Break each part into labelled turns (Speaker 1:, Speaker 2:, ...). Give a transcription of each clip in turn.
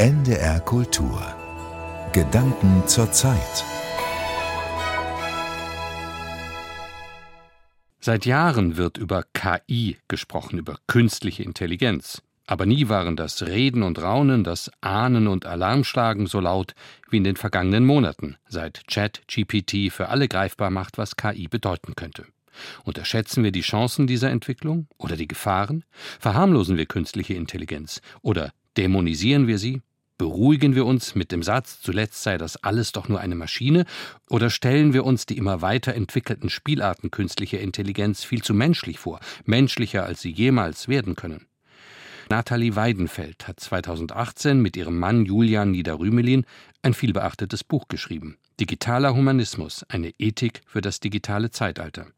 Speaker 1: NDR Kultur. Gedanken zur Zeit.
Speaker 2: Seit Jahren wird über KI gesprochen, über künstliche Intelligenz. Aber nie waren das Reden und Raunen, das Ahnen und Alarmschlagen so laut wie in den vergangenen Monaten, seit ChatGPT für alle greifbar macht, was KI bedeuten könnte. Unterschätzen wir die Chancen dieser Entwicklung oder die Gefahren? Verharmlosen wir künstliche Intelligenz oder dämonisieren wir sie? Beruhigen wir uns mit dem Satz, zuletzt sei das alles doch nur eine Maschine, oder stellen wir uns die immer weiter entwickelten Spielarten künstlicher Intelligenz viel zu menschlich vor, menschlicher als sie jemals werden können? Nathalie Weidenfeld hat 2018 mit ihrem Mann Julian Niederrümelin ein vielbeachtetes Buch geschrieben. Digitaler Humanismus, eine Ethik für das digitale Zeitalter.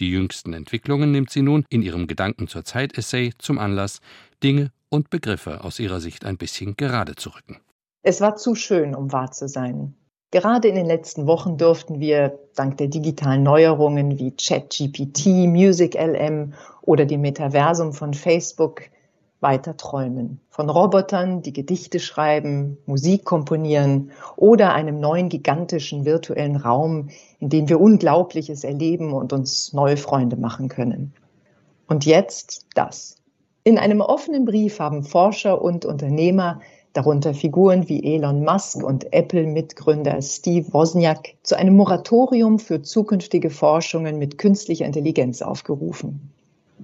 Speaker 2: Die jüngsten Entwicklungen nimmt sie nun in ihrem Gedanken zur Zeit-Essay zum Anlass, Dinge und Begriffe aus ihrer Sicht ein bisschen gerade zu rücken.
Speaker 3: Es war zu schön, um wahr zu sein. Gerade in den letzten Wochen durften wir dank der digitalen Neuerungen wie ChatGPT, MusicLM oder dem Metaversum von Facebook weiter träumen. Von Robotern, die Gedichte schreiben, Musik komponieren oder einem neuen gigantischen virtuellen Raum, in dem wir Unglaubliches erleben und uns neue Freunde machen können. Und jetzt das. In einem offenen Brief haben Forscher und Unternehmer, darunter Figuren wie Elon Musk und Apple-Mitgründer Steve Wozniak, zu einem Moratorium für zukünftige Forschungen mit künstlicher Intelligenz aufgerufen.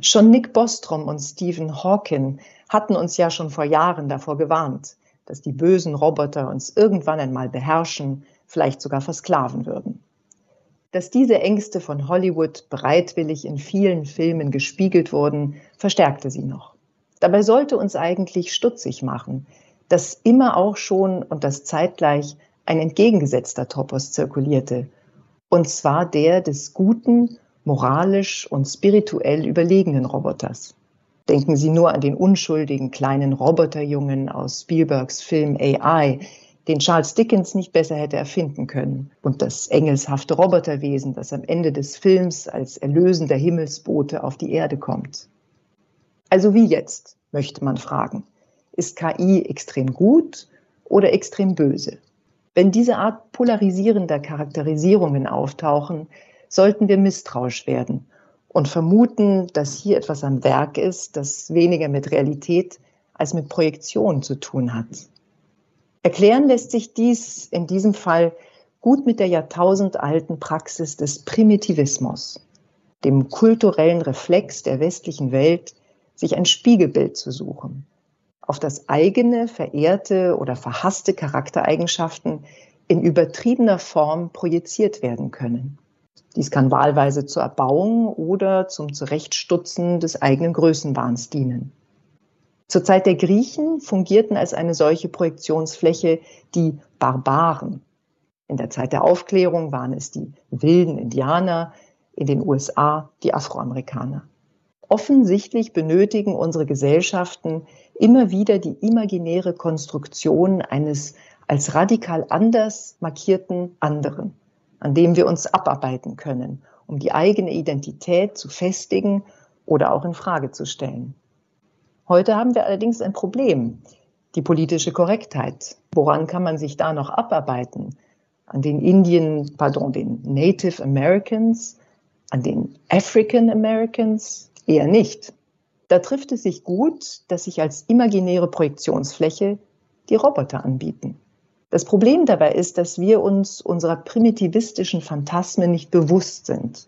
Speaker 3: Schon Nick Bostrom und Stephen Hawking hatten uns ja schon vor Jahren davor gewarnt, dass die bösen Roboter uns irgendwann einmal beherrschen, vielleicht sogar versklaven würden. Dass diese Ängste von Hollywood bereitwillig in vielen Filmen gespiegelt wurden, verstärkte sie noch. Dabei sollte uns eigentlich stutzig machen, dass immer auch schon und das zeitgleich ein entgegengesetzter Topos zirkulierte, und zwar der des guten moralisch und spirituell überlegenen Roboters. Denken Sie nur an den unschuldigen kleinen Roboterjungen aus Spielbergs Film AI, den Charles Dickens nicht besser hätte erfinden können, und das engelshafte Roboterwesen, das am Ende des Films als erlösender Himmelsbote auf die Erde kommt. Also wie jetzt, möchte man fragen. Ist KI extrem gut oder extrem böse? Wenn diese Art polarisierender Charakterisierungen auftauchen, sollten wir misstrauisch werden und vermuten, dass hier etwas am Werk ist, das weniger mit Realität als mit Projektion zu tun hat. Erklären lässt sich dies in diesem Fall gut mit der jahrtausendalten Praxis des Primitivismus, dem kulturellen Reflex der westlichen Welt, sich ein Spiegelbild zu suchen, auf das eigene, verehrte oder verhasste Charaktereigenschaften in übertriebener Form projiziert werden können. Dies kann wahlweise zur Erbauung oder zum Zurechtstutzen des eigenen Größenwahns dienen. Zur Zeit der Griechen fungierten als eine solche Projektionsfläche die Barbaren. In der Zeit der Aufklärung waren es die wilden Indianer, in den USA die Afroamerikaner. Offensichtlich benötigen unsere Gesellschaften immer wieder die imaginäre Konstruktion eines als radikal anders markierten anderen an dem wir uns abarbeiten können, um die eigene Identität zu festigen oder auch in Frage zu stellen. Heute haben wir allerdings ein Problem, die politische Korrektheit. Woran kann man sich da noch abarbeiten? An den Indien, pardon, den Native Americans, an den African Americans? Eher nicht. Da trifft es sich gut, dass sich als imaginäre Projektionsfläche die Roboter anbieten. Das Problem dabei ist, dass wir uns unserer primitivistischen Phantasmen nicht bewusst sind.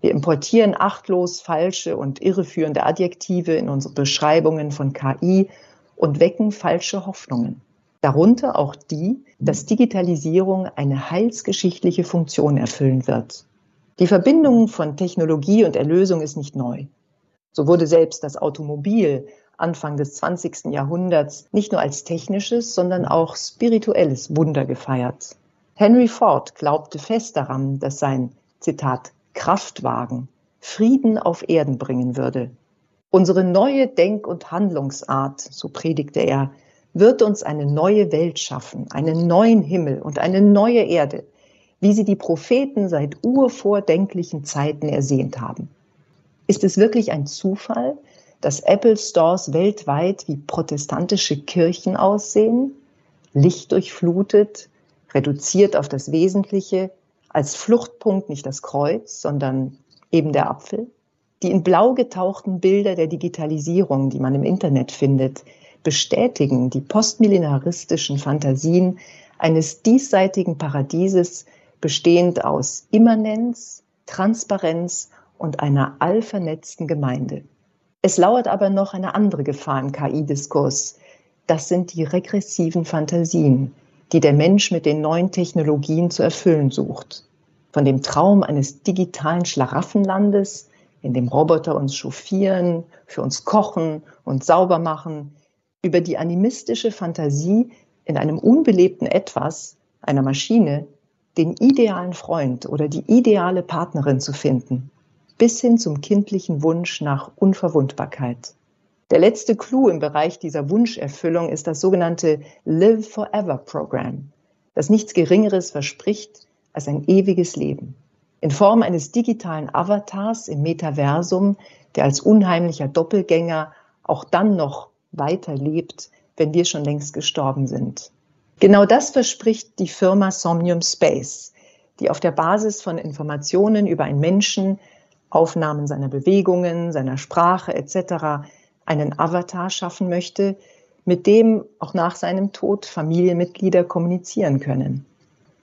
Speaker 3: Wir importieren achtlos falsche und irreführende Adjektive in unsere Beschreibungen von KI und wecken falsche Hoffnungen. Darunter auch die, dass Digitalisierung eine heilsgeschichtliche Funktion erfüllen wird. Die Verbindung von Technologie und Erlösung ist nicht neu. So wurde selbst das Automobil Anfang des 20. Jahrhunderts nicht nur als technisches, sondern auch spirituelles Wunder gefeiert. Henry Ford glaubte fest daran, dass sein, Zitat, Kraftwagen Frieden auf Erden bringen würde. Unsere neue Denk- und Handlungsart, so predigte er, wird uns eine neue Welt schaffen, einen neuen Himmel und eine neue Erde, wie sie die Propheten seit urvordenklichen Zeiten ersehnt haben. Ist es wirklich ein Zufall, dass Apple Stores weltweit wie protestantische Kirchen aussehen? lichtdurchflutet, reduziert auf das Wesentliche, als Fluchtpunkt nicht das Kreuz, sondern eben der Apfel. Die in blau getauchten Bilder der Digitalisierung, die man im Internet findet, bestätigen die postmillenaristischen Fantasien eines diesseitigen Paradieses, bestehend aus Immanenz, Transparenz und einer allvernetzten Gemeinde. Es lauert aber noch eine andere Gefahr im KI-Diskurs. Das sind die regressiven Fantasien, die der Mensch mit den neuen Technologien zu erfüllen sucht. Von dem Traum eines digitalen Schlaraffenlandes, in dem Roboter uns chauffieren, für uns kochen und sauber machen, über die animistische Fantasie, in einem unbelebten Etwas, einer Maschine, den idealen Freund oder die ideale Partnerin zu finden, bis hin zum kindlichen Wunsch nach Unverwundbarkeit. Der letzte Clou im Bereich dieser Wunscherfüllung ist das sogenannte Live Forever Program, das nichts Geringeres verspricht als ein ewiges Leben. In Form eines digitalen Avatars im Metaversum, der als unheimlicher Doppelgänger auch dann noch weiterlebt, wenn wir schon längst gestorben sind. Genau das verspricht die Firma Somnium Space, die auf der Basis von Informationen über einen Menschen, Aufnahmen seiner Bewegungen, seiner Sprache etc einen Avatar schaffen möchte, mit dem auch nach seinem Tod Familienmitglieder kommunizieren können.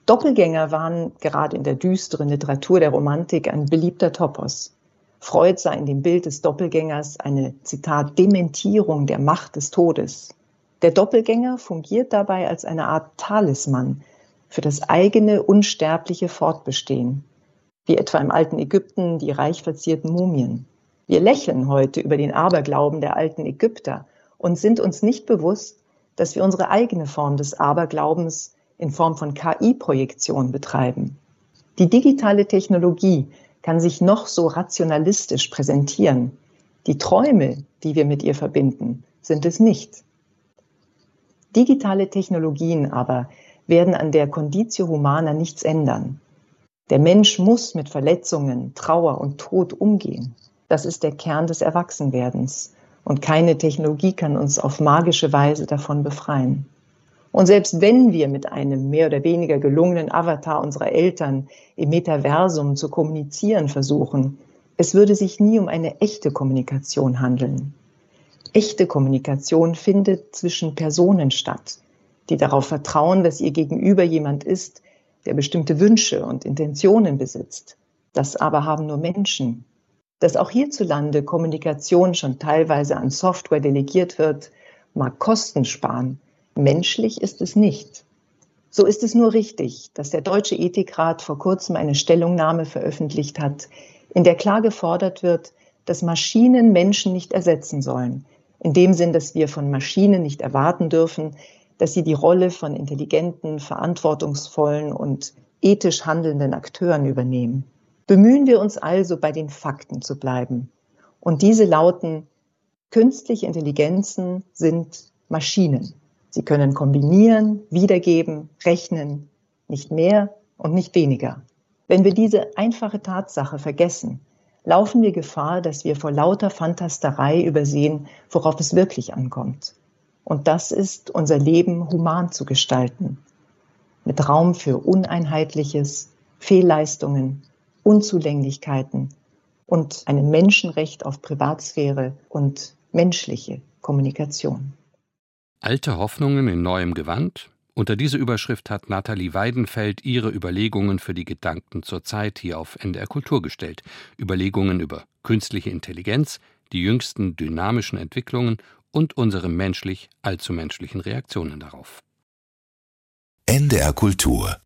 Speaker 3: Doppelgänger waren gerade in der düsteren Literatur der Romantik ein beliebter Topos. Freud sah in dem Bild des Doppelgängers eine, Zitat, Dementierung der Macht des Todes. Der Doppelgänger fungiert dabei als eine Art Talisman für das eigene unsterbliche Fortbestehen, wie etwa im alten Ägypten die reich verzierten Mumien. Wir lächeln heute über den Aberglauben der alten Ägypter und sind uns nicht bewusst, dass wir unsere eigene Form des Aberglaubens in Form von KI-Projektion betreiben. Die digitale Technologie kann sich noch so rationalistisch präsentieren. Die Träume, die wir mit ihr verbinden, sind es nicht. Digitale Technologien aber werden an der Conditio Humana nichts ändern. Der Mensch muss mit Verletzungen, Trauer und Tod umgehen. Das ist der Kern des Erwachsenwerdens. Und keine Technologie kann uns auf magische Weise davon befreien. Und selbst wenn wir mit einem mehr oder weniger gelungenen Avatar unserer Eltern im Metaversum zu kommunizieren versuchen, es würde sich nie um eine echte Kommunikation handeln. Echte Kommunikation findet zwischen Personen statt, die darauf vertrauen, dass ihr Gegenüber jemand ist, der bestimmte Wünsche und Intentionen besitzt. Das aber haben nur Menschen, dass auch hierzulande Kommunikation schon teilweise an Software delegiert wird, mag Kosten sparen. Menschlich ist es nicht. So ist es nur richtig, dass der Deutsche Ethikrat vor kurzem eine Stellungnahme veröffentlicht hat, in der klar gefordert wird, dass Maschinen Menschen nicht ersetzen sollen. In dem Sinn, dass wir von Maschinen nicht erwarten dürfen, dass sie die Rolle von intelligenten, verantwortungsvollen und ethisch handelnden Akteuren übernehmen. Bemühen wir uns also, bei den Fakten zu bleiben. Und diese lauten, künstliche Intelligenzen sind Maschinen. Sie können kombinieren, wiedergeben, rechnen, nicht mehr und nicht weniger. Wenn wir diese einfache Tatsache vergessen, laufen wir Gefahr, dass wir vor lauter Fantasterei übersehen, worauf es wirklich ankommt. Und das ist, unser Leben human zu gestalten, mit Raum für Uneinheitliches, Fehlleistungen, Unzulänglichkeiten und einem Menschenrecht auf Privatsphäre und menschliche Kommunikation.
Speaker 2: Alte Hoffnungen in neuem Gewand? Unter diese Überschrift hat Nathalie Weidenfeld ihre Überlegungen für die Gedanken zur Zeit hier auf NDR Kultur gestellt. Überlegungen über künstliche Intelligenz, die jüngsten dynamischen Entwicklungen und unsere menschlich allzu menschlichen Reaktionen darauf.
Speaker 1: NDR Kultur